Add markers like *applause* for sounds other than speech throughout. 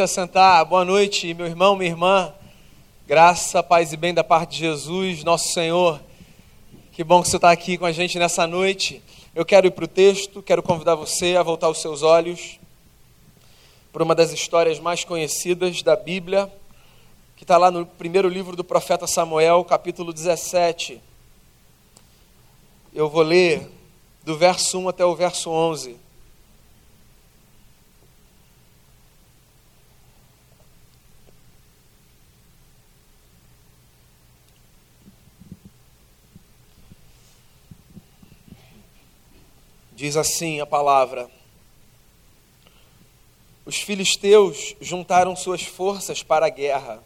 se assentar. Boa noite, meu irmão, minha irmã. Graça, paz e bem da parte de Jesus, nosso Senhor. Que bom que você está aqui com a gente nessa noite. Eu quero ir para o texto, quero convidar você a voltar os seus olhos para uma das histórias mais conhecidas da Bíblia, que está lá no primeiro livro do profeta Samuel, capítulo 17. Eu vou ler do verso 1 até o verso 11. Diz assim a palavra: Os filisteus juntaram suas forças para a guerra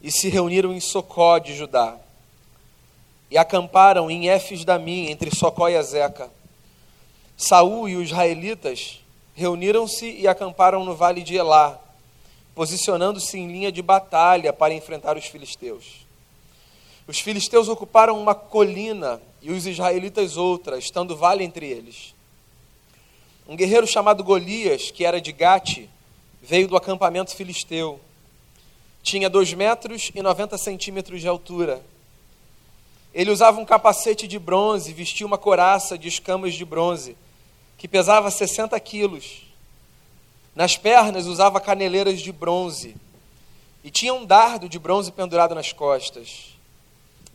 e se reuniram em Socó de Judá e acamparam em Éfes Damim, entre Socó e Azeca. Saul e os israelitas reuniram-se e acamparam no vale de Elá, posicionando-se em linha de batalha para enfrentar os filisteus. Os filisteus ocuparam uma colina e os israelitas outra, estando vale entre eles. Um guerreiro chamado Golias, que era de Gate, veio do acampamento filisteu. Tinha dois metros e noventa centímetros de altura. Ele usava um capacete de bronze, vestia uma coraça de escamas de bronze, que pesava 60 quilos. Nas pernas usava caneleiras de bronze e tinha um dardo de bronze pendurado nas costas.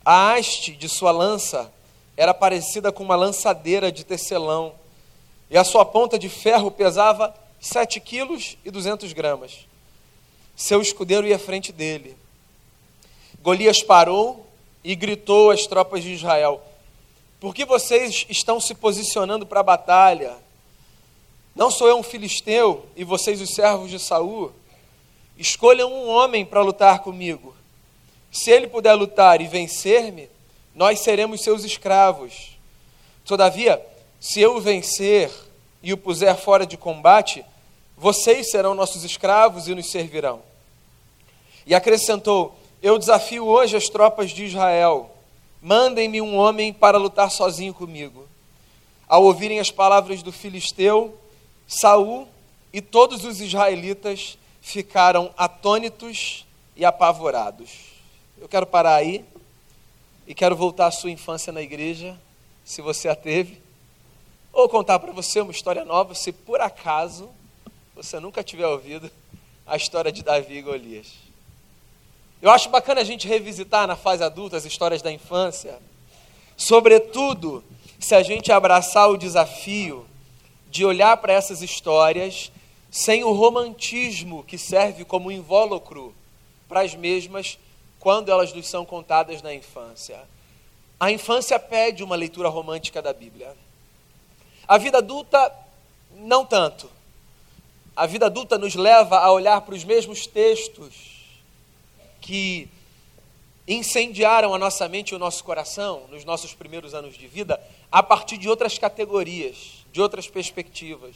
A haste de sua lança era parecida com uma lançadeira de tecelão, e a sua ponta de ferro pesava sete quilos e duzentos gramas. Seu escudeiro ia à frente dele. Golias parou e gritou às tropas de Israel: Por que vocês estão se posicionando para a batalha? Não sou eu um filisteu e vocês os servos de Saul? Escolham um homem para lutar comigo. Se ele puder lutar e vencer-me, nós seremos seus escravos. Todavia, se eu o vencer e o puser fora de combate, vocês serão nossos escravos e nos servirão. E acrescentou: Eu desafio hoje as tropas de Israel. Mandem-me um homem para lutar sozinho comigo. Ao ouvirem as palavras do filisteu, Saul e todos os israelitas ficaram atônitos e apavorados. Eu quero parar aí e quero voltar à sua infância na igreja, se você a teve, ou contar para você uma história nova, se por acaso você nunca tiver ouvido a história de Davi e Golias. Eu acho bacana a gente revisitar na fase adulta as histórias da infância, sobretudo se a gente abraçar o desafio de olhar para essas histórias sem o romantismo que serve como invólucro para as mesmas quando elas nos são contadas na infância. A infância pede uma leitura romântica da Bíblia. A vida adulta, não tanto. A vida adulta nos leva a olhar para os mesmos textos que incendiaram a nossa mente e o nosso coração nos nossos primeiros anos de vida a partir de outras categorias, de outras perspectivas.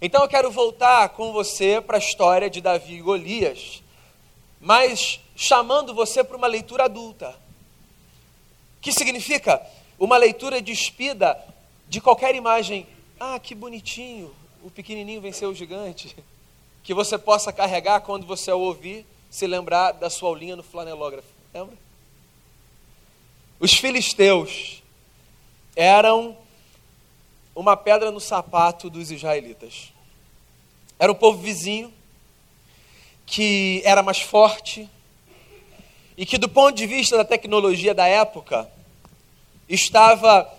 Então eu quero voltar com você para a história de Davi e Golias, mas chamando você para uma leitura adulta. Que significa uma leitura despida de qualquer imagem. Ah, que bonitinho, o pequenininho venceu o gigante. *laughs* Que você possa carregar quando você o ouvir, se lembrar da sua aulinha no flanelógrafo. Lembra? Os filisteus eram uma pedra no sapato dos israelitas. Era um povo vizinho que era mais forte, e que, do ponto de vista da tecnologia da época, estava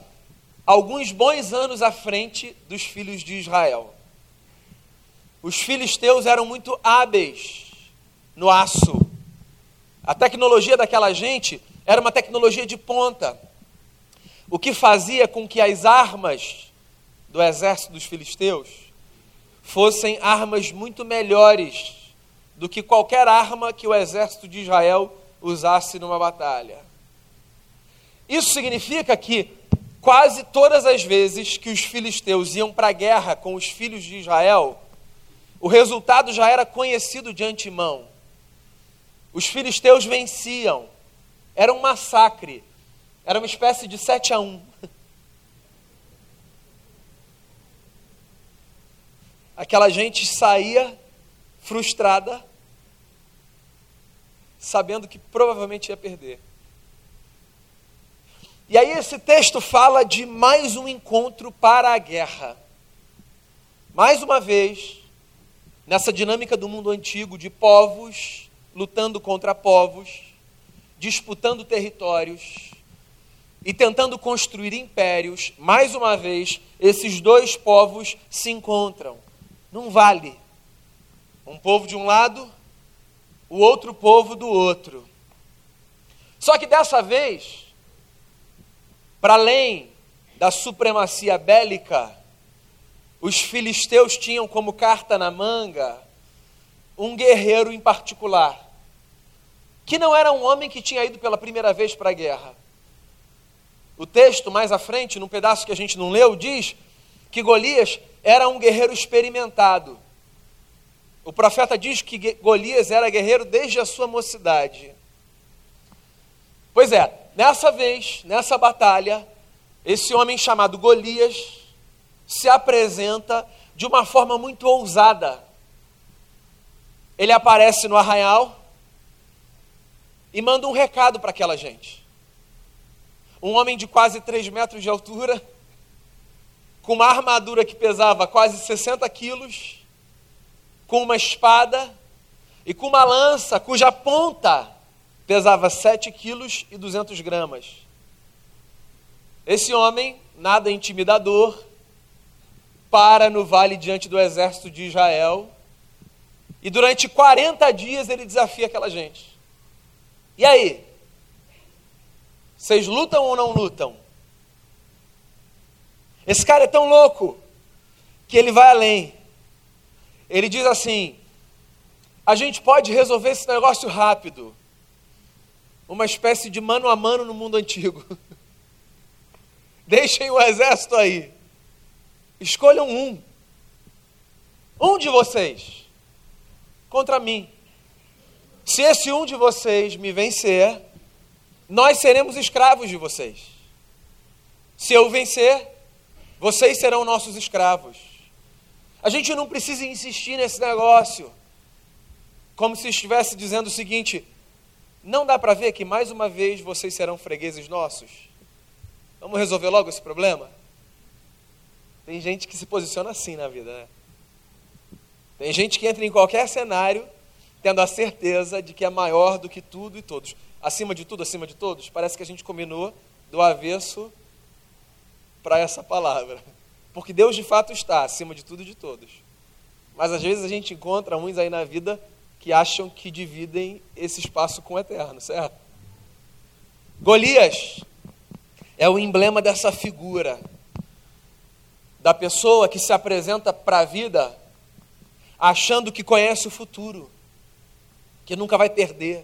alguns bons anos à frente dos filhos de Israel. Os filisteus eram muito hábeis no aço. A tecnologia daquela gente era uma tecnologia de ponta, o que fazia com que as armas do exército dos filisteus fossem armas muito melhores do que qualquer arma que o exército de Israel usasse numa batalha. Isso significa que quase todas as vezes que os filisteus iam para a guerra com os filhos de Israel, o resultado já era conhecido de antemão. Os filisteus venciam. Era um massacre. Era uma espécie de sete a um. *laughs* Aquela gente saía frustrada, sabendo que provavelmente ia perder. E aí esse texto fala de mais um encontro para a guerra. Mais uma vez, nessa dinâmica do mundo antigo de povos lutando contra povos, disputando territórios e tentando construir impérios, mais uma vez, esses dois povos se encontram num vale. Um povo de um lado, o outro povo do outro. Só que dessa vez, para além da supremacia bélica, os filisteus tinham como carta na manga um guerreiro em particular, que não era um homem que tinha ido pela primeira vez para a guerra. O texto mais à frente, num pedaço que a gente não leu, diz que Golias era um guerreiro experimentado. O profeta diz que Golias era guerreiro desde a sua mocidade. Pois é, nessa vez, nessa batalha, esse homem chamado Golias se apresenta de uma forma muito ousada. Ele aparece no arraial e manda um recado para aquela gente. Um homem de quase 3 metros de altura, com uma armadura que pesava quase 60 quilos, com uma espada e com uma lança cuja ponta pesava 7 quilos e 200 gramas. Esse homem, nada intimidador, para no vale diante do exército de Israel e durante 40 dias ele desafia aquela gente. E aí? Vocês lutam ou não lutam? Esse cara é tão louco que ele vai além. Ele diz assim: a gente pode resolver esse negócio rápido. Uma espécie de mano a mano no mundo antigo. *laughs* Deixem o exército aí. Escolham um. Um de vocês. Contra mim. Se esse um de vocês me vencer, nós seremos escravos de vocês. Se eu vencer, vocês serão nossos escravos. A gente não precisa insistir nesse negócio, como se estivesse dizendo o seguinte: não dá para ver que mais uma vez vocês serão fregueses nossos? Vamos resolver logo esse problema? Tem gente que se posiciona assim na vida, né? Tem gente que entra em qualquer cenário tendo a certeza de que é maior do que tudo e todos. Acima de tudo, acima de todos, parece que a gente combinou do avesso para essa palavra. Porque Deus de fato está acima de tudo e de todos. Mas às vezes a gente encontra uns aí na vida que acham que dividem esse espaço com o eterno, certo? Golias é o emblema dessa figura, da pessoa que se apresenta para a vida achando que conhece o futuro, que nunca vai perder,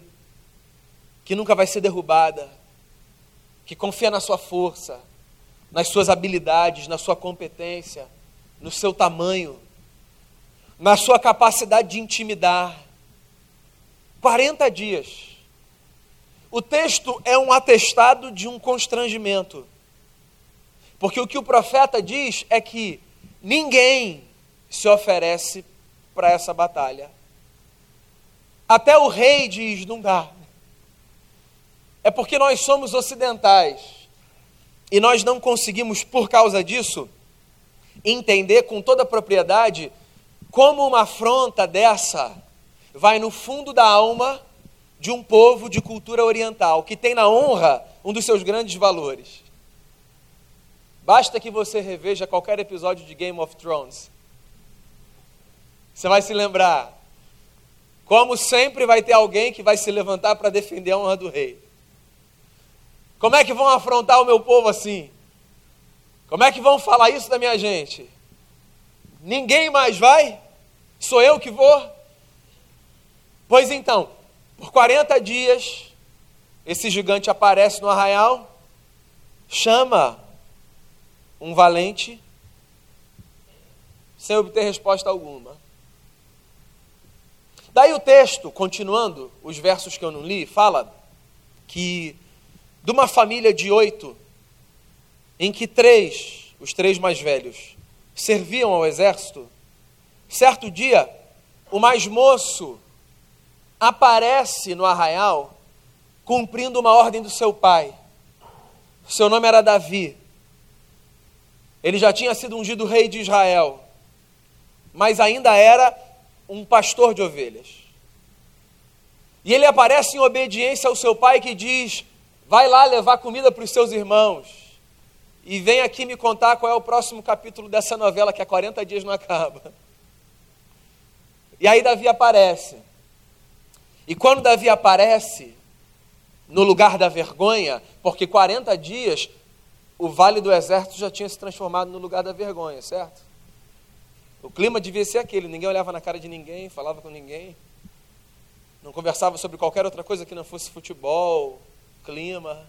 que nunca vai ser derrubada, que confia na sua força, nas suas habilidades, na sua competência, no seu tamanho, na sua capacidade de intimidar. 40 dias. O texto é um atestado de um constrangimento. Porque o que o profeta diz é que ninguém se oferece para essa batalha. Até o rei diz: não dá. É porque nós somos ocidentais e nós não conseguimos, por causa disso, entender com toda propriedade como uma afronta dessa vai no fundo da alma de um povo de cultura oriental, que tem na honra um dos seus grandes valores. Basta que você reveja qualquer episódio de Game of Thrones. Você vai se lembrar. Como sempre, vai ter alguém que vai se levantar para defender a honra do rei. Como é que vão afrontar o meu povo assim? Como é que vão falar isso da minha gente? Ninguém mais vai? Sou eu que vou? Pois então, por 40 dias, esse gigante aparece no arraial, chama um valente, sem obter resposta alguma. Daí o texto, continuando, os versos que eu não li, fala que de uma família de oito, em que três, os três mais velhos, serviam ao exército, certo dia, o mais moço aparece no arraial cumprindo uma ordem do seu pai. Seu nome era Davi. Ele já tinha sido ungido rei de Israel, mas ainda era um pastor de ovelhas. E ele aparece em obediência ao seu pai que diz: Vai lá levar comida para os seus irmãos. E vem aqui me contar qual é o próximo capítulo dessa novela que há 40 dias não acaba. E aí Davi aparece. E quando Davi aparece, no lugar da vergonha, porque 40 dias o vale do exército já tinha se transformado no lugar da vergonha, certo? O clima devia ser aquele: ninguém olhava na cara de ninguém, falava com ninguém, não conversava sobre qualquer outra coisa que não fosse futebol, clima.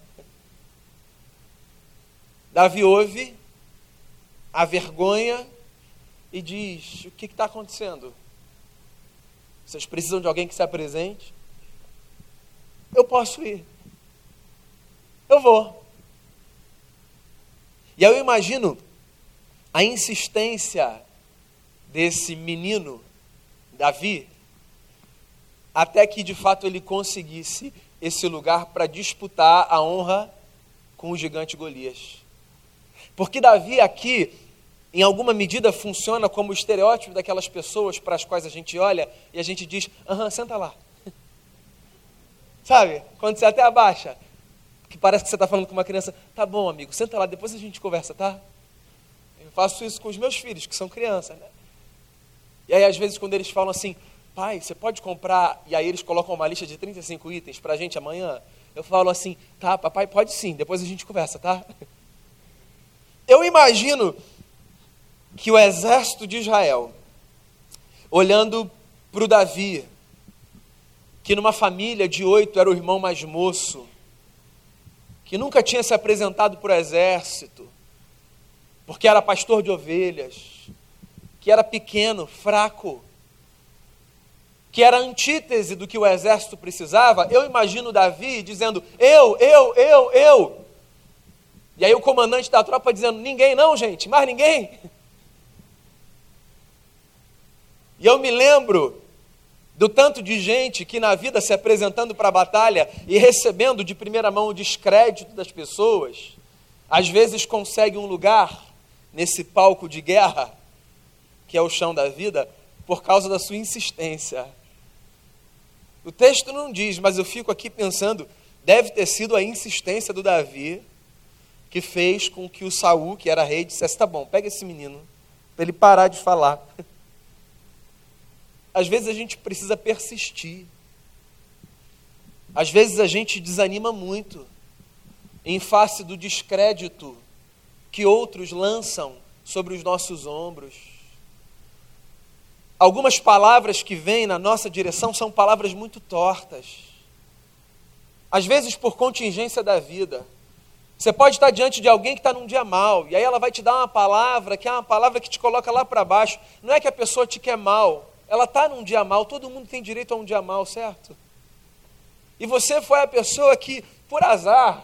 Davi ouve a vergonha e diz: O que está acontecendo? Vocês precisam de alguém que se apresente? Eu posso ir. Eu vou. E aí eu imagino a insistência desse menino, Davi, até que de fato ele conseguisse esse lugar para disputar a honra com o gigante Golias. Porque Davi aqui, em alguma medida, funciona como o estereótipo daquelas pessoas para as quais a gente olha e a gente diz: aham, senta lá. *laughs* Sabe? Quando você até abaixa, que parece que você está falando com uma criança: tá bom, amigo, senta lá, depois a gente conversa, tá? Eu faço isso com os meus filhos, que são crianças, né? E aí, às vezes, quando eles falam assim, pai, você pode comprar, e aí eles colocam uma lista de 35 itens para a gente amanhã, eu falo assim, tá, papai, pode sim, depois a gente conversa, tá? *laughs* Eu imagino que o exército de Israel, olhando para o Davi, que numa família de oito era o irmão mais moço, que nunca tinha se apresentado para o exército, porque era pastor de ovelhas, que era pequeno, fraco, que era a antítese do que o exército precisava, eu imagino Davi dizendo: Eu, eu, eu, eu. E aí o comandante da tropa dizendo: Ninguém, não, gente, mais ninguém. E eu me lembro do tanto de gente que na vida se apresentando para a batalha e recebendo de primeira mão o descrédito das pessoas, às vezes consegue um lugar nesse palco de guerra, que é o chão da vida, por causa da sua insistência. O texto não diz, mas eu fico aqui pensando, deve ter sido a insistência do Davi que fez com que o Saul, que era rei, dissesse: "Tá bom, pega esse menino para ele parar de falar". *laughs* Às vezes a gente precisa persistir. Às vezes a gente desanima muito em face do descrédito que outros lançam sobre os nossos ombros. Algumas palavras que vêm na nossa direção são palavras muito tortas. Às vezes por contingência da vida. Você pode estar diante de alguém que está num dia mal, e aí ela vai te dar uma palavra que é uma palavra que te coloca lá para baixo. Não é que a pessoa te quer mal, ela está num dia mal, todo mundo tem direito a um dia mal, certo? E você foi a pessoa que, por azar,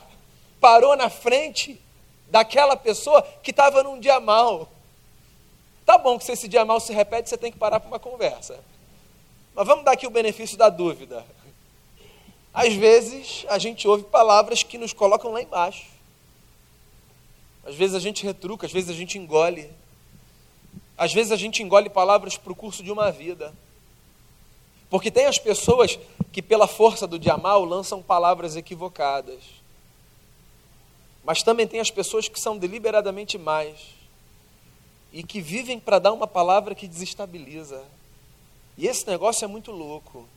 parou na frente daquela pessoa que estava num dia mal. Tá bom que se esse dia mal se repete, você tem que parar para uma conversa. Mas vamos dar aqui o benefício da dúvida. Às vezes a gente ouve palavras que nos colocam lá embaixo. Às vezes a gente retruca, às vezes a gente engole. Às vezes a gente engole palavras para o curso de uma vida. Porque tem as pessoas que, pela força do dia mal, lançam palavras equivocadas. Mas também tem as pessoas que são deliberadamente mais e que vivem para dar uma palavra que desestabiliza. E esse negócio é muito louco.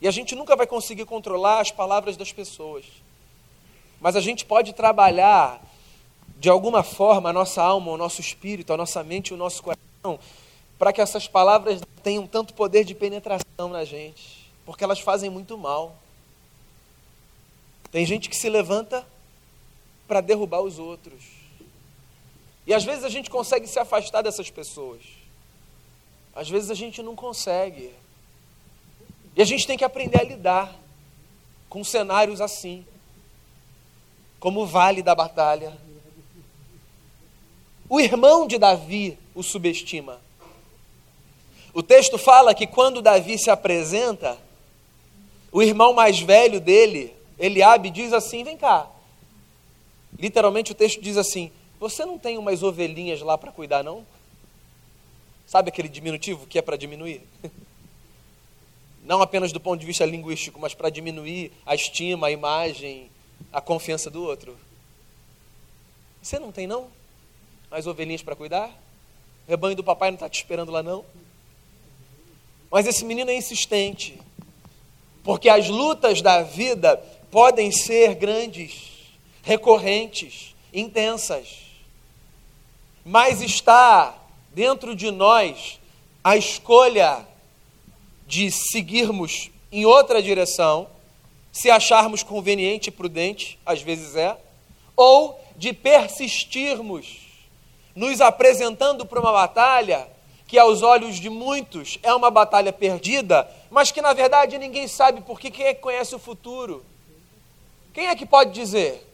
E a gente nunca vai conseguir controlar as palavras das pessoas. Mas a gente pode trabalhar de alguma forma, a nossa alma, o nosso espírito, a nossa mente o nosso coração, para que essas palavras tenham tanto poder de penetração na gente, porque elas fazem muito mal. Tem gente que se levanta para derrubar os outros. E às vezes a gente consegue se afastar dessas pessoas. Às vezes a gente não consegue. E a gente tem que aprender a lidar com cenários assim, como o vale da batalha o irmão de Davi o subestima. O texto fala que quando Davi se apresenta, o irmão mais velho dele, Eliabe, diz assim: Vem cá. Literalmente o texto diz assim: Você não tem umas ovelhinhas lá para cuidar, não? Sabe aquele diminutivo que é para diminuir? *laughs* Não apenas do ponto de vista linguístico, mas para diminuir a estima, a imagem, a confiança do outro. Você não tem, não? Mais ovelhinhas para cuidar? O rebanho do papai não está te esperando lá, não? Mas esse menino é insistente, porque as lutas da vida podem ser grandes, recorrentes, intensas, mas está dentro de nós a escolha de seguirmos em outra direção, se acharmos conveniente e prudente, às vezes é, ou de persistirmos, nos apresentando para uma batalha que aos olhos de muitos é uma batalha perdida, mas que na verdade ninguém sabe porque quem é que conhece o futuro? Quem é que pode dizer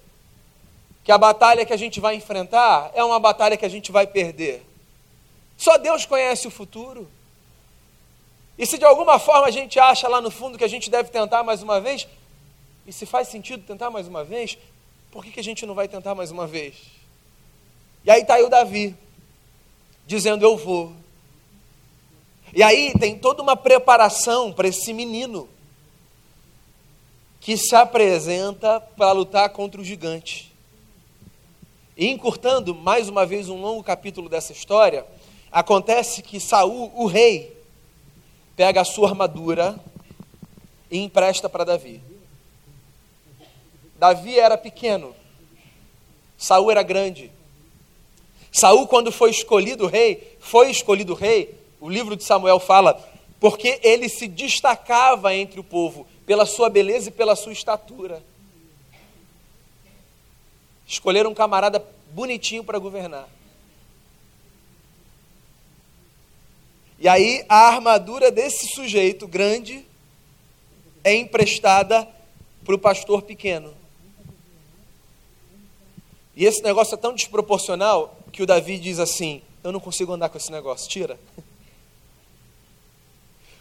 que a batalha que a gente vai enfrentar é uma batalha que a gente vai perder? Só Deus conhece o futuro. E se de alguma forma a gente acha lá no fundo que a gente deve tentar mais uma vez, e se faz sentido tentar mais uma vez, por que, que a gente não vai tentar mais uma vez? E aí está aí o Davi, dizendo: Eu vou. E aí tem toda uma preparação para esse menino que se apresenta para lutar contra o gigante. E encurtando mais uma vez um longo capítulo dessa história, acontece que Saul, o rei, pega a sua armadura e empresta para Davi. Davi era pequeno, Saul era grande. Saul, quando foi escolhido rei, foi escolhido rei o livro de Samuel fala, porque ele se destacava entre o povo pela sua beleza e pela sua estatura. Escolheram um camarada bonitinho para governar. E aí a armadura desse sujeito grande é emprestada para o pastor pequeno. E esse negócio é tão desproporcional que o Davi diz assim: Eu não consigo andar com esse negócio, tira.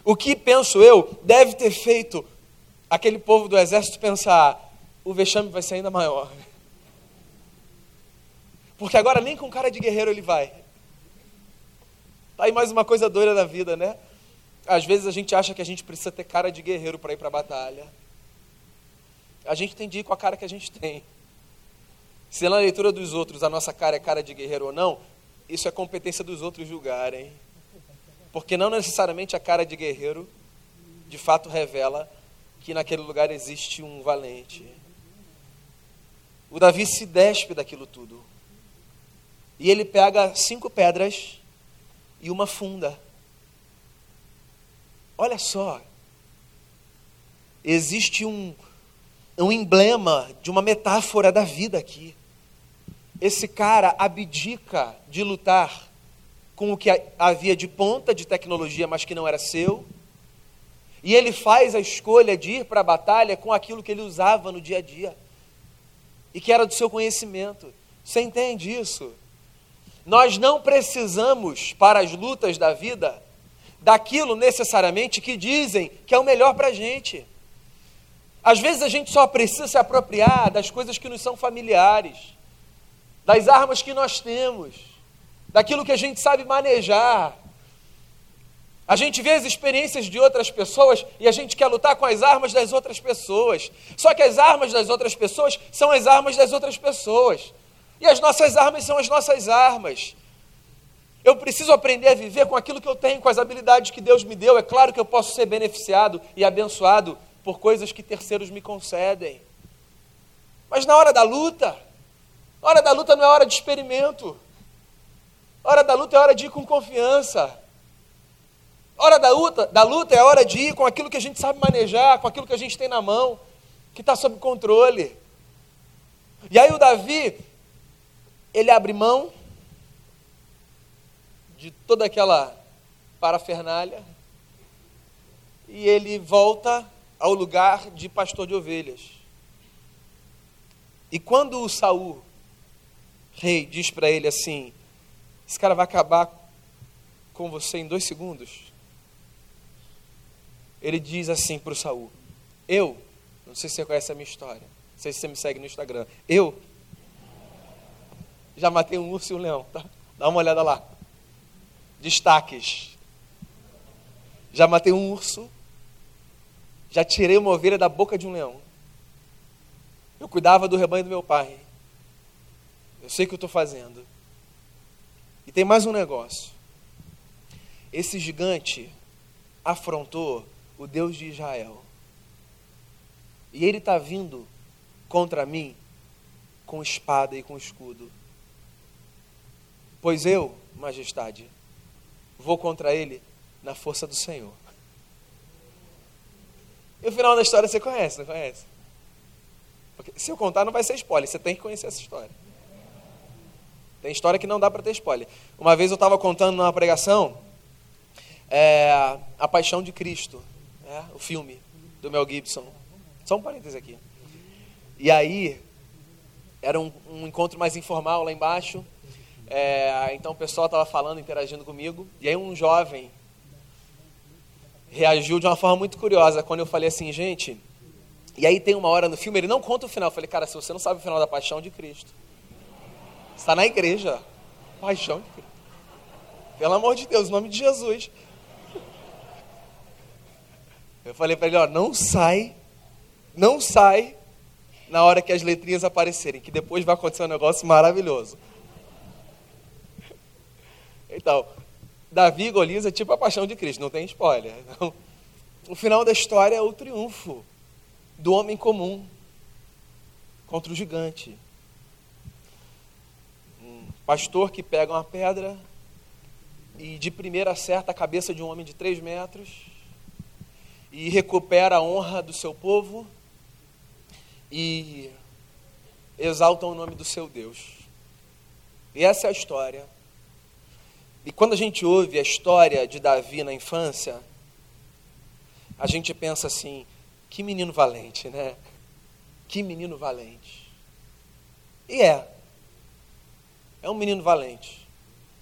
O que, penso eu, deve ter feito aquele povo do exército pensar: o vexame vai ser ainda maior. Porque agora nem com cara de guerreiro ele vai. Tá aí mais uma coisa doida da vida, né? Às vezes a gente acha que a gente precisa ter cara de guerreiro para ir para a batalha. A gente tem de ir com a cara que a gente tem. Se na leitura dos outros a nossa cara é cara de guerreiro ou não, isso é competência dos outros julgarem. Porque não necessariamente a cara de guerreiro de fato revela que naquele lugar existe um valente. O Davi se despe daquilo tudo. E ele pega cinco pedras e uma funda. Olha só. Existe um, um emblema de uma metáfora da vida aqui. Esse cara abdica de lutar com o que havia de ponta de tecnologia, mas que não era seu. E ele faz a escolha de ir para a batalha com aquilo que ele usava no dia a dia e que era do seu conhecimento. Você entende isso? Nós não precisamos, para as lutas da vida, daquilo necessariamente que dizem que é o melhor para a gente. Às vezes a gente só precisa se apropriar das coisas que nos são familiares, das armas que nós temos daquilo que a gente sabe manejar. A gente vê as experiências de outras pessoas e a gente quer lutar com as armas das outras pessoas. Só que as armas das outras pessoas são as armas das outras pessoas. E as nossas armas são as nossas armas. Eu preciso aprender a viver com aquilo que eu tenho, com as habilidades que Deus me deu. É claro que eu posso ser beneficiado e abençoado por coisas que terceiros me concedem. Mas na hora da luta, a hora da luta não é hora de experimento. Hora da luta é hora de ir com confiança. Hora da luta, da luta é hora de ir com aquilo que a gente sabe manejar, com aquilo que a gente tem na mão, que está sob controle. E aí o Davi, ele abre mão de toda aquela parafernália e ele volta ao lugar de pastor de ovelhas. E quando o Saul, rei, diz para ele assim: esse cara vai acabar com você em dois segundos. ele diz assim para o Saul: Eu, não sei se você conhece a minha história, não sei se você me segue no Instagram, eu já matei um urso e um leão, tá? Dá uma olhada lá. Destaques. Já matei um urso, já tirei uma ovelha da boca de um leão. Eu cuidava do rebanho do meu pai. Eu sei o que eu estou fazendo. E tem mais um negócio. Esse gigante afrontou o Deus de Israel. E ele está vindo contra mim com espada e com escudo. Pois eu, majestade, vou contra ele na força do Senhor. E o final da história você conhece, não conhece? Porque se eu contar, não vai ser spoiler, você tem que conhecer essa história. Tem história que não dá para ter spoiler. Uma vez eu estava contando numa pregação é, A Paixão de Cristo, é, o filme do Mel Gibson. Só um parênteses aqui. E aí, era um, um encontro mais informal lá embaixo. É, então o pessoal estava falando, interagindo comigo. E aí um jovem reagiu de uma forma muito curiosa quando eu falei assim, gente. E aí tem uma hora no filme, ele não conta o final. Eu falei, cara, se você não sabe o final da paixão de Cristo, está na igreja. Paixão de Cristo. Pelo amor de Deus, em nome de Jesus. Eu falei para ele, ó, não sai, não sai na hora que as letrinhas aparecerem, que depois vai acontecer um negócio maravilhoso. Então, Davi e Golias é tipo a paixão de Cristo, não tem spoiler. Não. O final da história é o triunfo do homem comum contra o gigante. Um pastor que pega uma pedra e de primeira acerta a cabeça de um homem de três metros e recupera a honra do seu povo e exalta o nome do seu Deus. E essa é a história e quando a gente ouve a história de Davi na infância, a gente pensa assim: que menino valente, né? Que menino valente. E é. É um menino valente.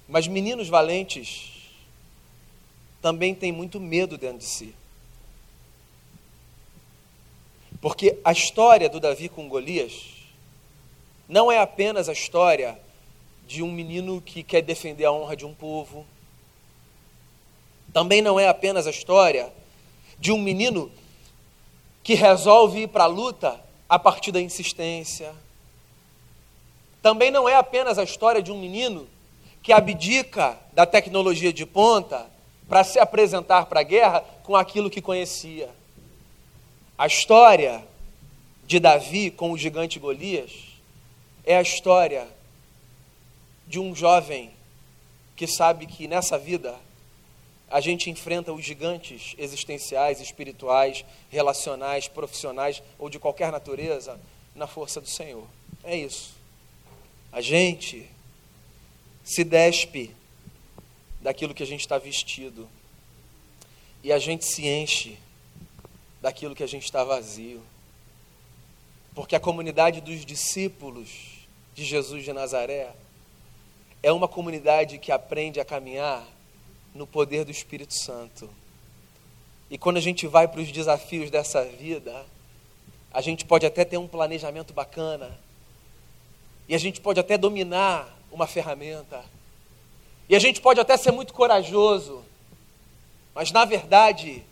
Mas meninos valentes também têm muito medo dentro de si. Porque a história do Davi com Golias não é apenas a história de um menino que quer defender a honra de um povo. Também não é apenas a história de um menino que resolve ir para a luta a partir da insistência. Também não é apenas a história de um menino que abdica da tecnologia de ponta para se apresentar para a guerra com aquilo que conhecia. A história de Davi com o gigante Golias é a história de um jovem que sabe que nessa vida a gente enfrenta os gigantes existenciais, espirituais, relacionais, profissionais ou de qualquer natureza na força do Senhor. É isso. A gente se despe daquilo que a gente está vestido e a gente se enche daquilo que a gente está vazio. Porque a comunidade dos discípulos de Jesus de Nazaré é uma comunidade que aprende a caminhar no poder do Espírito Santo. E quando a gente vai para os desafios dessa vida, a gente pode até ter um planejamento bacana, e a gente pode até dominar uma ferramenta, e a gente pode até ser muito corajoso, mas na verdade,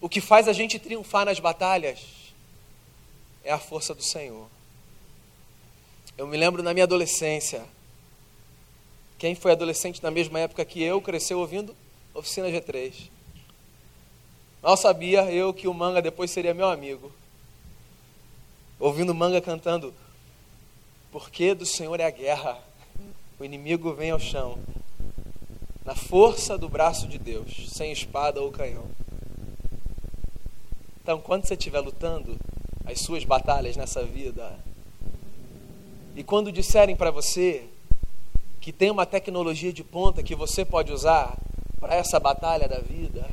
o que faz a gente triunfar nas batalhas é a força do Senhor. Eu me lembro na minha adolescência, quem foi adolescente na mesma época que eu cresceu ouvindo Oficina G3. Mal sabia eu que o manga depois seria meu amigo. Ouvindo manga cantando, porque do Senhor é a guerra, o inimigo vem ao chão, na força do braço de Deus, sem espada ou canhão. Então, quando você estiver lutando as suas batalhas nessa vida, e quando disserem para você que tem uma tecnologia de ponta que você pode usar para essa batalha da vida,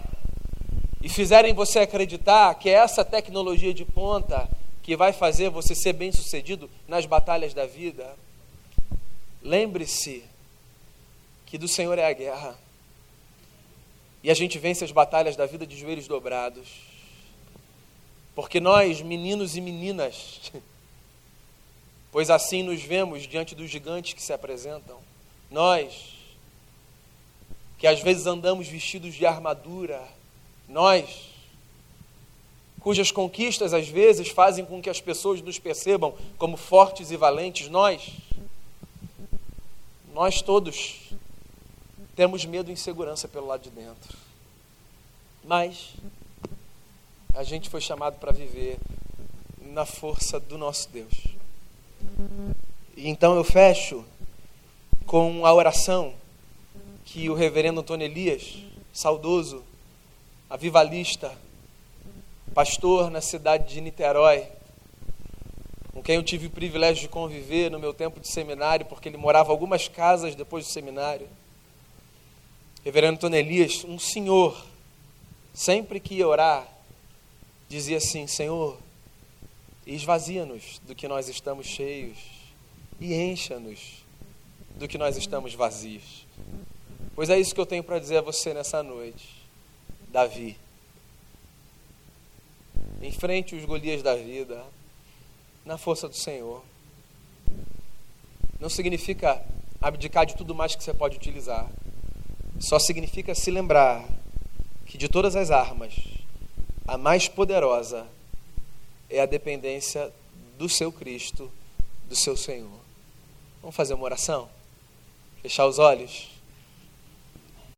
e fizerem você acreditar que é essa tecnologia de ponta que vai fazer você ser bem-sucedido nas batalhas da vida, lembre-se que do Senhor é a guerra. E a gente vence as batalhas da vida de joelhos dobrados. Porque nós, meninos e meninas, *laughs* pois assim nos vemos diante dos gigantes que se apresentam, nós, que às vezes andamos vestidos de armadura, nós, cujas conquistas às vezes fazem com que as pessoas nos percebam como fortes e valentes, nós, nós todos temos medo e insegurança pelo lado de dentro. Mas a gente foi chamado para viver na força do nosso Deus. E então eu fecho com a oração que o reverendo Antônio Elias, saudoso, avivalista, pastor na cidade de Niterói, com quem eu tive o privilégio de conviver no meu tempo de seminário, porque ele morava algumas casas depois do seminário. Reverendo Antônio Elias, um senhor, sempre que ia orar, dizia assim: Senhor, esvazia-nos do que nós estamos cheios e encha-nos do que nós estamos vazios. Pois é isso que eu tenho para dizer a você nessa noite. Davi, enfrente os Golias da vida na força do Senhor. Não significa abdicar de tudo mais que você pode utilizar só significa se lembrar que de todas as armas, a mais poderosa é a dependência do seu Cristo, do seu Senhor. Vamos fazer uma oração? Fechar os olhos?